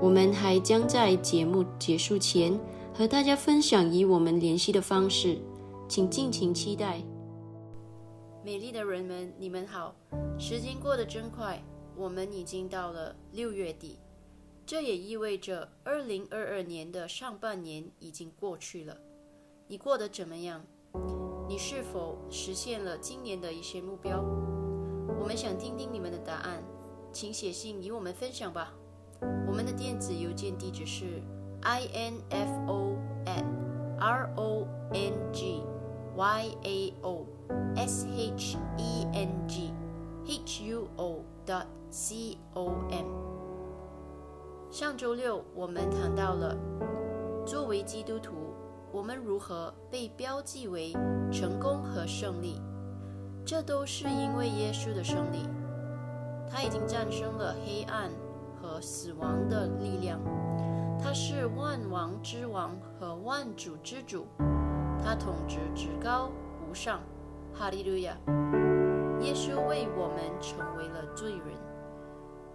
我们还将在节目结束前和大家分享与我们联系的方式，请尽情期待。美丽的人们，你们好！时间过得真快，我们已经到了六月底，这也意味着二零二二年的上半年已经过去了。你过得怎么样？你是否实现了今年的一些目标？我们想听听你们的答案，请写信与我们分享吧。我们的电子邮件地址是 info at r o n g y a o s h e n g h u o dot c o m。上周六我们谈到了作为基督徒，我们如何被标记为成功和胜利。这都是因为耶稣的胜利，他已经战胜了黑暗死亡的力量。他是万王之王和万主之主，他统治至高无上。哈利路亚！耶稣为我们成为了罪人，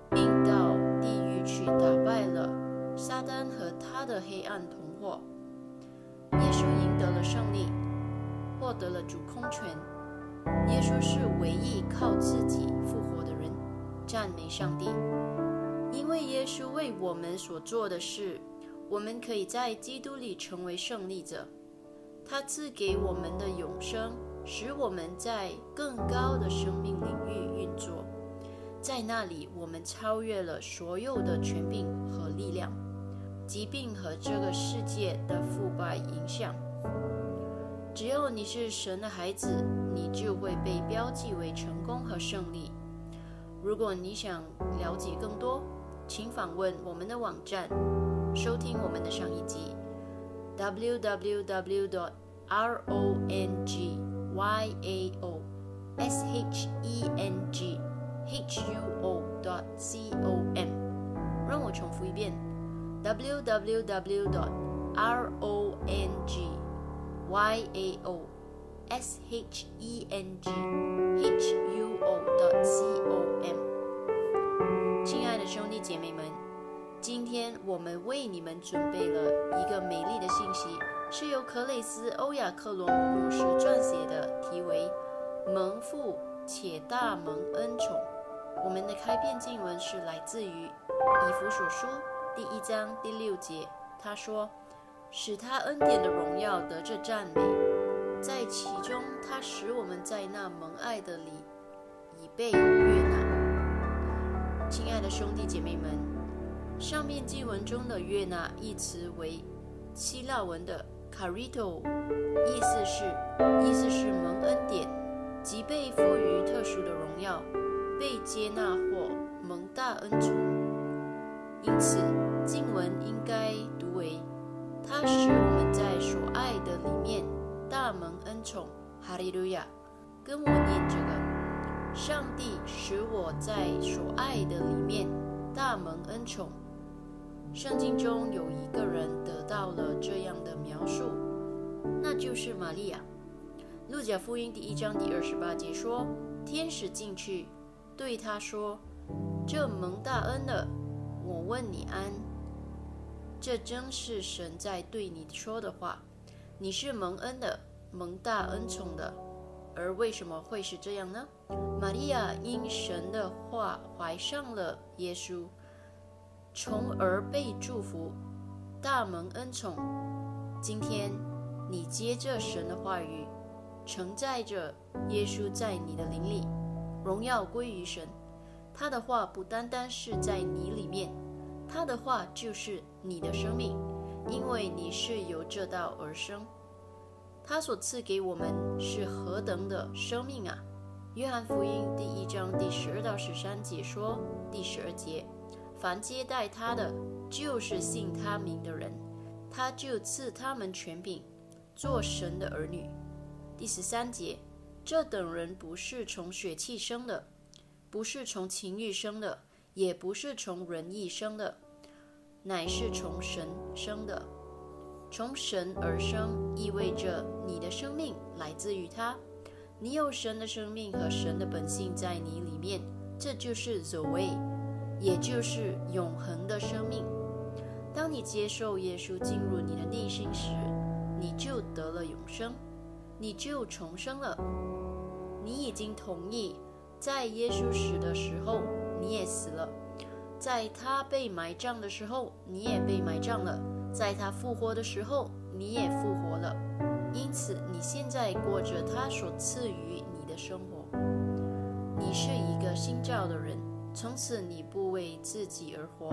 并到地狱去打败了撒旦和他的黑暗同伙。耶稣赢得了胜利，获得了主控权。耶稣是唯一靠自己复活的人，赞美上帝！为耶稣为我们所做的事，我们可以在基督里成为胜利者。他赐给我们的永生，使我们在更高的生命领域运作，在那里我们超越了所有的权柄和力量、疾病和这个世界的腐败影响。只要你是神的孩子，你就会被标记为成功和胜利。如果你想了解更多，请访问我们的网站收听我们的上一集 www dot r o n g y a o s h e n g h u o dot com 让我重复一遍 www dot r o n g y a o s h e n g h u o dot com 亲爱的兄弟姐妹们，今天我们为你们准备了一个美丽的信息，是由克雷斯·欧亚克罗姆牧师撰写的，题为“蒙父且大蒙恩宠”。我们的开篇经文是来自于以弗所书第一章第六节，他说。使他恩典的荣耀得着赞美，在其中，他使我们在那蒙爱的里已被悦。的兄弟姐妹们，上面经文中的“悦纳”一词为希腊文的 “carito”，意思是意思是蒙恩典，即被赋予特殊的荣耀，被接纳或蒙大恩宠。因此，经文应该读为。他使我们在所爱的里面大蒙恩宠，哈利路亚！跟我念这个：上帝使我在所爱的里面大蒙恩宠。圣经中有一个人得到了这样的描述，那就是玛利亚。路加福音第一章第二十八节说：“天使进去对他说：‘这蒙大恩的，我问你安。’”这真是神在对你说的话。你是蒙恩的，蒙大恩宠的。而为什么会是这样呢？玛利亚因神的话怀上了耶稣，从而被祝福，大蒙恩宠。今天你接着神的话语，承载着耶稣在你的灵里，荣耀归于神。他的话不单单是在你里面。他的话就是你的生命，因为你是由这道而生。他所赐给我们是何等的生命啊！约翰福音第一章第十二到十三节说：第十二节，凡接待他的，就是信他名的人，他就赐他们权柄，做神的儿女。第十三节，这等人不是从血气生的，不是从情欲生的，也不是从人意生的。乃是从神生的，从神而生，意味着你的生命来自于他，你有神的生命和神的本性在你里面，这就是 the way，也就是永恒的生命。当你接受耶稣进入你的内心时，你就得了永生，你就重生了。你已经同意，在耶稣死的时候，你也死了。在他被埋葬的时候，你也被埋葬了；在他复活的时候，你也复活了。因此，你现在过着他所赐予你的生活。你是一个新造的人，从此你不为自己而活，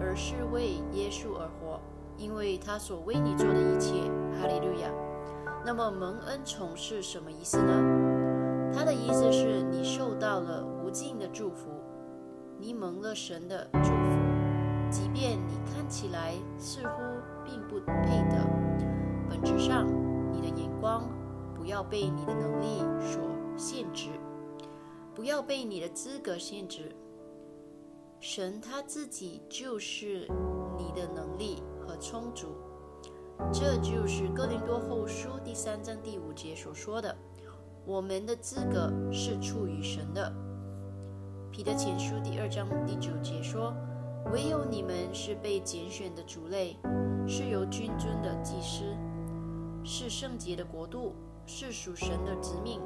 而是为耶稣而活，因为他所为你做的一切。哈利路亚！那么蒙恩宠是什么意思呢？它的意思是你受到了无尽的祝福，你蒙了神的祝福，即便你看起来似乎并不配得，本质上光不要被你的能力所限制，不要被你的资格限制。神他自己就是你的能力和充足，这就是哥林多后书第三章第五节所说的：“我们的资格是出于神的。”彼得前书第二章第九节说：“唯有你们是被拣选的族类，是由君尊的祭司，是圣洁的国度，是属神的子民。”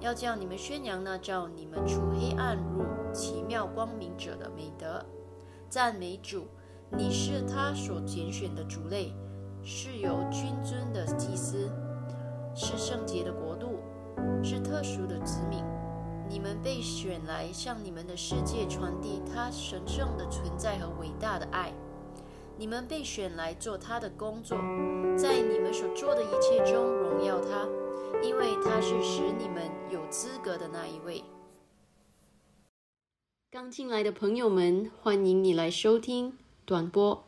要叫你们宣扬那照你们出黑暗入奇妙光明者的美德，赞美主！你是他所拣选的族类，是有君尊的祭司，是圣洁的国度，是特殊的子民。你们被选来向你们的世界传递他神圣的存在和伟大的爱。你们被选来做他的工作，在你们所做的一切中荣耀他。因为他是使你们有资格的那一位。刚进来的朋友们，欢迎你来收听短波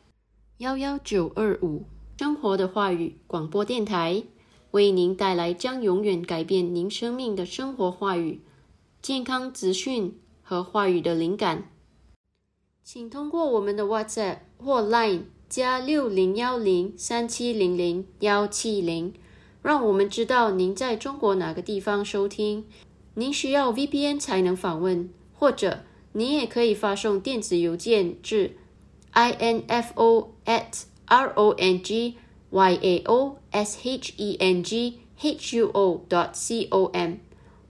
幺幺九二五生活的话语广播电台，为您带来将永远改变您生命的生活话语、健康资讯和话语的灵感。请通过我们的 WhatsApp 或 Line 加六零幺零三七零零幺七零。让我们知道您在中国哪个地方收听。您需要 VPN 才能访问，或者您也可以发送电子邮件至 info at rongyao.shenghuo.dot.com。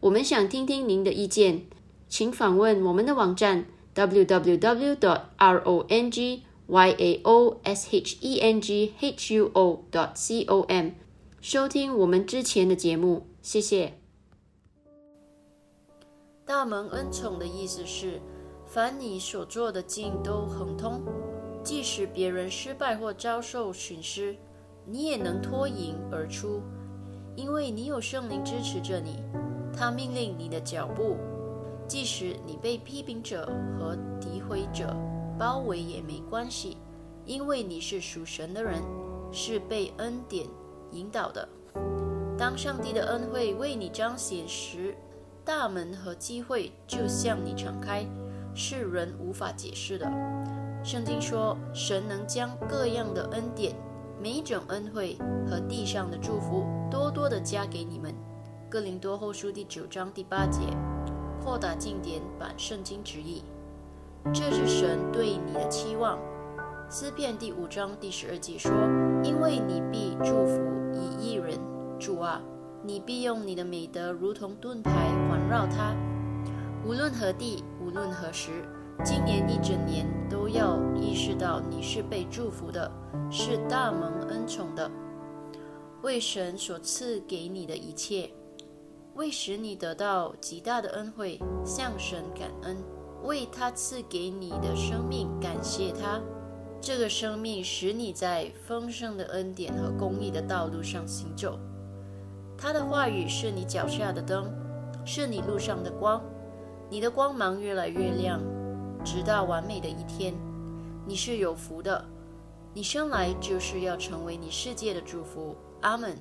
我们想听听您的意见，请访问我们的网站 www.dot.rongyao.shenghuo.dot.com。收听我们之前的节目，谢谢。大蒙恩宠的意思是，凡你所做的尽都亨通，即使别人失败或遭受损失，你也能脱颖而出，因为你有圣灵支持着你，他命令你的脚步，即使你被批评者和诋毁者包围也没关系，因为你是属神的人，是被恩典。引导的。当上帝的恩惠为你彰显时，大门和机会就向你敞开，是人无法解释的。圣经说，神能将各样的恩典、每一种恩惠和地上的祝福，多多的加给你们。哥林多后书第九章第八节，扩大经典版圣经旨意。这是神对你的期望。诗篇第五章第十二节说：“因为你必祝福以一人，主啊，你必用你的美德如同盾牌环绕他。无论何地，无论何时，今年一整年都要意识到你是被祝福的，是大蒙恩宠的。为神所赐给你的一切，为使你得到极大的恩惠，向神感恩，为他赐给你的生命感谢他。”这个生命使你在丰盛的恩典和公义的道路上行走。他的话语是你脚下的灯，是你路上的光。你的光芒越来越亮，直到完美的一天。你是有福的，你生来就是要成为你世界的祝福。阿门。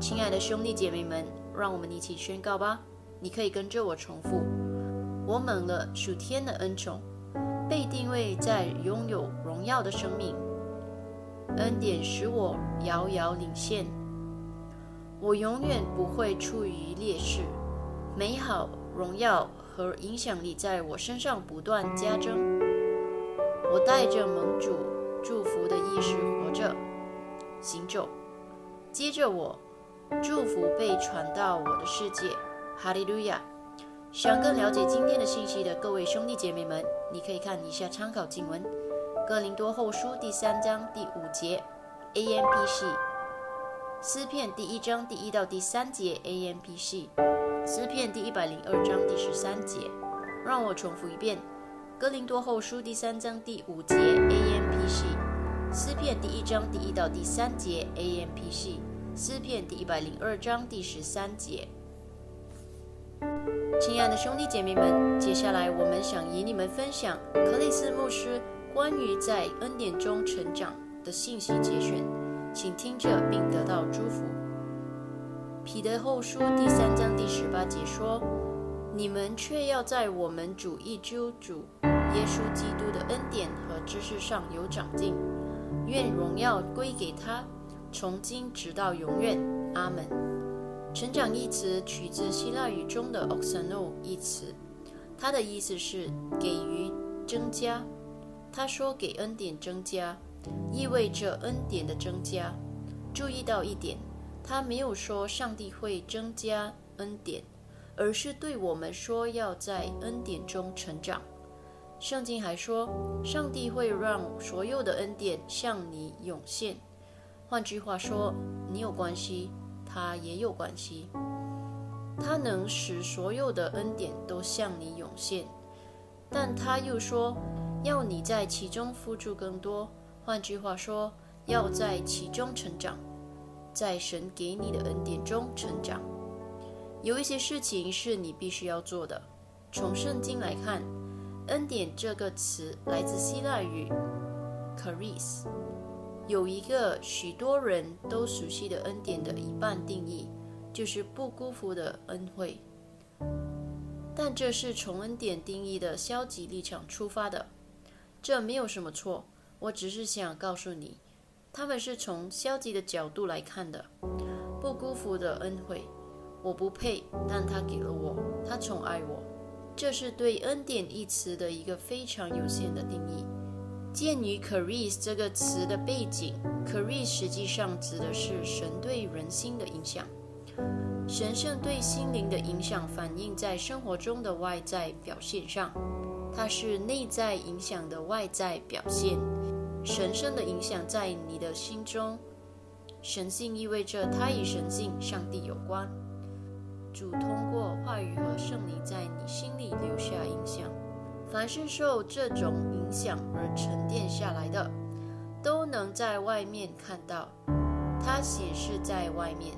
亲爱的兄弟姐妹们，让我们一起宣告吧。你可以跟着我重复：我蒙了属天的恩宠。被定位在拥有荣耀的生命，恩典使我遥遥领先。我永远不会处于劣势，美好、荣耀和影响力在我身上不断加增。我带着盟主祝福的意识活着、行走。接着我，祝福被传到我的世界。哈利路亚。想更了解今天的信息的各位兄弟姐妹们，你可以看以下参考经文：《哥林多后书》第三章第五节，A M P C；诗篇第一章第一到第三节，A M P C；诗篇第一百零二章第十三节。让我重复一遍：《哥林多后书》第三章第五节，A M P C；诗篇第一章第一到第三节，A M P C；诗篇第一百零二章第十三节。亲爱的兄弟姐妹们，接下来我们想与你们分享克里斯牧师关于在恩典中成长的信息节选，请听着并得到祝福。彼得后书第三章第十八节说：“你们却要在我们主一救主耶稣基督的恩典和知识上有长进，愿荣耀归给他，从今直到永远。阿门。”成长一词取自希腊语中的 “oxano” 一词，它的意思是给予增加。他说：“给恩典增加，意味着恩典的增加。”注意到一点，他没有说上帝会增加恩典，而是对我们说要在恩典中成长。圣经还说，上帝会让所有的恩典向你涌现。换句话说，你有关系。他也有关系，他能使所有的恩典都向你涌现，但他又说要你在其中付出更多。换句话说，要在其中成长，在神给你的恩典中成长。有一些事情是你必须要做的。从圣经来看，“恩典”这个词来自希腊语 “charis”。有一个许多人都熟悉的恩典的一半定义，就是不辜负的恩惠。但这是从恩典定义的消极立场出发的，这没有什么错。我只是想告诉你，他们是从消极的角度来看的。不辜负的恩惠，我不配，但他给了我，他宠爱我。这是对恩典一词的一个非常有限的定义。鉴于 c a r i s 这个词的背景 c a r i s 实际上指的是神对人心的影响。神圣对心灵的影响反映在生活中的外在表现上，它是内在影响的外在表现。神圣的影响在你的心中，神性意味着它与神性、上帝有关。主通过话语和圣灵在你心里留下影响。凡是受这种影响而沉淀下来的，都能在外面看到，它显示在外面。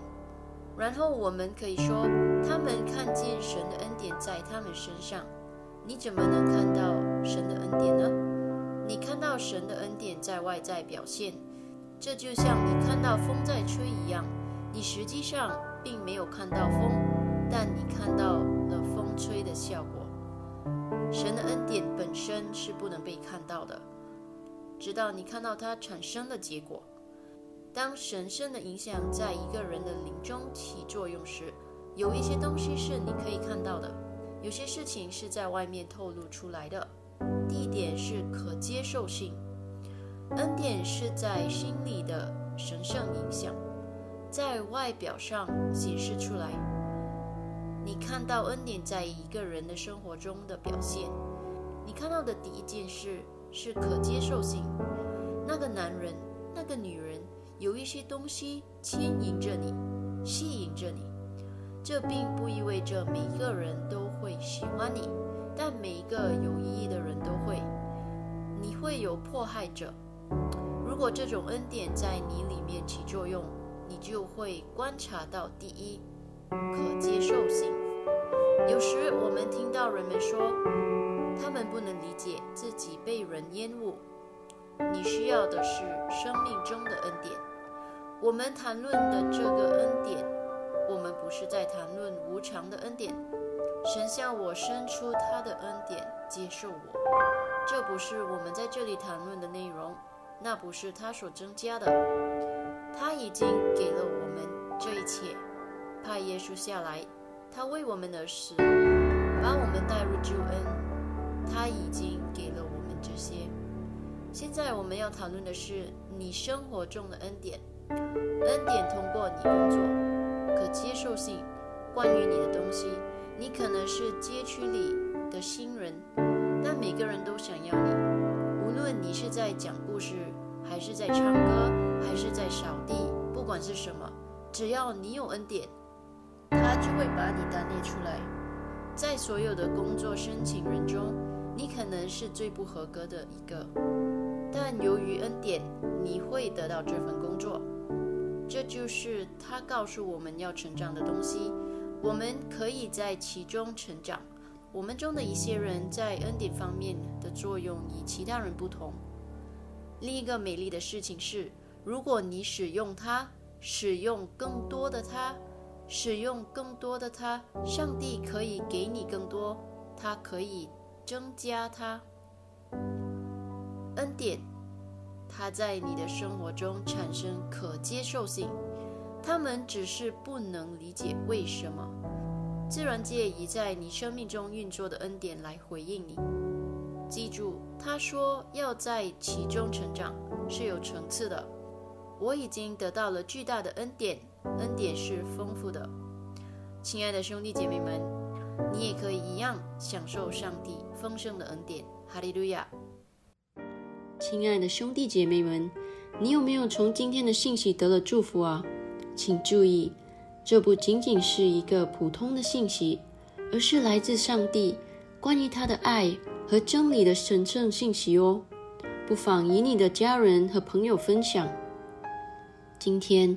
然后我们可以说，他们看见神的恩典在他们身上。你怎么能看到神的恩典呢？你看到神的恩典在外在表现，这就像你看到风在吹一样。你实际上并没有看到风，但你看到了风吹的效果。神的恩典本身是不能被看到的，直到你看到它产生的结果。当神圣的影响在一个人的灵中起作用时，有一些东西是你可以看到的，有些事情是在外面透露出来的。第一点是可接受性，恩典是在心里的神圣影响，在外表上显示出来。你看到恩典在一个人的生活中的表现，你看到的第一件事是可接受性。那个男人，那个女人，有一些东西牵引着你，吸引着你。这并不意味着每一个人都会喜欢你，但每一个有意义的人都会。你会有迫害者。如果这种恩典在你里面起作用，你就会观察到第一。可接受性。有时我们听到人们说，他们不能理解自己被人厌恶。你需要的是生命中的恩典。我们谈论的这个恩典，我们不是在谈论无常的恩典。神向我伸出他的恩典，接受我。这不是我们在这里谈论的内容。那不是他所增加的。他已经给了我们这一切。派耶稣下来，他为我们而死，把我们带入救恩。他已经给了我们这些。现在我们要讨论的是你生活中的恩典。恩典通过你工作，可接受性。关于你的东西，你可能是街区里的新人，但每个人都想要你。无论你是在讲故事，还是在唱歌，还是在扫地，不管是什么，只要你有恩典。就会把你单列出来，在所有的工作申请人中，你可能是最不合格的一个，但由于恩典，你会得到这份工作。这就是他告诉我们要成长的东西。我们可以在其中成长。我们中的一些人在恩典方面的作用与其他人不同。另一个美丽的事情是，如果你使用它，使用更多的它，使用更多的它，上帝可以给你更多，他可以增加它。恩典，它在你的生活中产生可接受性。他们只是不能理解为什么。自然界以在你生命中运作的恩典来回应你。记住，他说要在其中成长是有层次的。我已经得到了巨大的恩典，恩典是丰富的。亲爱的兄弟姐妹们，你也可以一样享受上帝丰盛的恩典。哈利路亚！亲爱的兄弟姐妹们，你有没有从今天的信息得了祝福啊？请注意。这不仅仅是一个普通的信息，而是来自上帝关于他的爱和真理的神圣信息哦。不妨与你的家人和朋友分享。今天，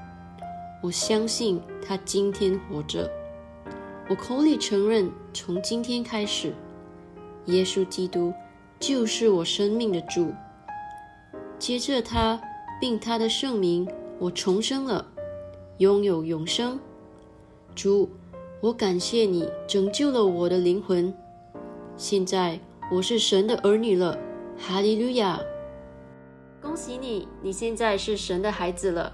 我相信他今天活着。我口里承认，从今天开始，耶稣基督就是我生命的主。接着他并他的圣名，我重生了，拥有永生。主，我感谢你拯救了我的灵魂。现在我是神的儿女了，哈利路亚！恭喜你，你现在是神的孩子了。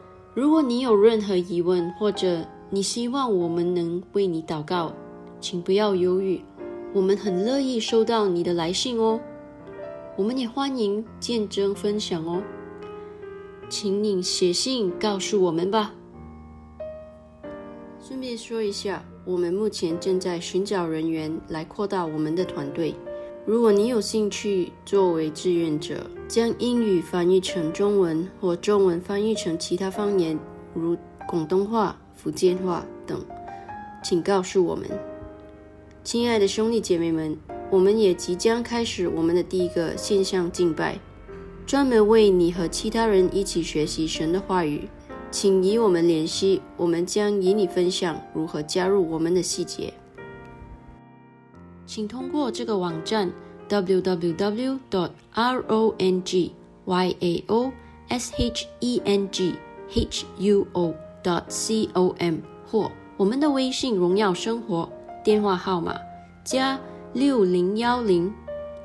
如果你有任何疑问，或者你希望我们能为你祷告，请不要犹豫，我们很乐意收到你的来信哦。我们也欢迎见证分享哦，请你写信告诉我们吧。顺便说一下，我们目前正在寻找人员来扩大我们的团队。如果你有兴趣作为志愿者，将英语翻译成中文或中文翻译成其他方言，如广东话、福建话等，请告诉我们。亲爱的兄弟姐妹们，我们也即将开始我们的第一个线上敬拜，专门为你和其他人一起学习神的话语。请与我们联系，我们将与你分享如何加入我们的细节。请通过这个网站 w w w dot r o n g y a o s h e n g h u o dot c o m 或我们的微信“荣耀生活”电话号码加六零幺零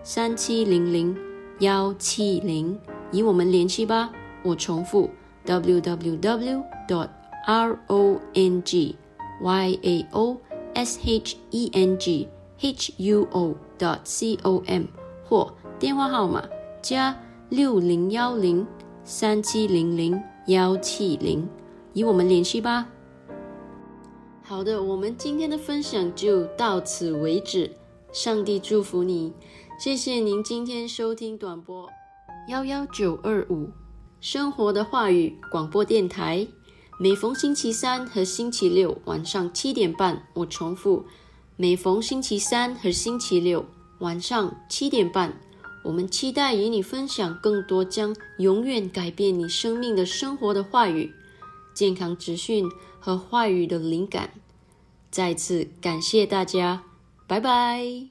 三七零零幺七零，与我们联系吧。我重复。w w w dot r o n g y a o s h e n g h u o. dot c o m 或电话号码加六零幺零三七零零幺七零，与我们联系吧。好的，我们今天的分享就到此为止。上帝祝福你，谢谢您今天收听短波幺幺九二五。生活的话语广播电台，每逢星期三和星期六晚上七点半，我重复，每逢星期三和星期六晚上七点半，我们期待与你分享更多将永远改变你生命的生活的话语、健康资讯和话语的灵感。再次感谢大家，拜拜。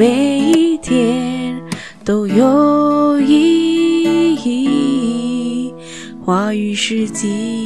每一天都有意义。话语世纪。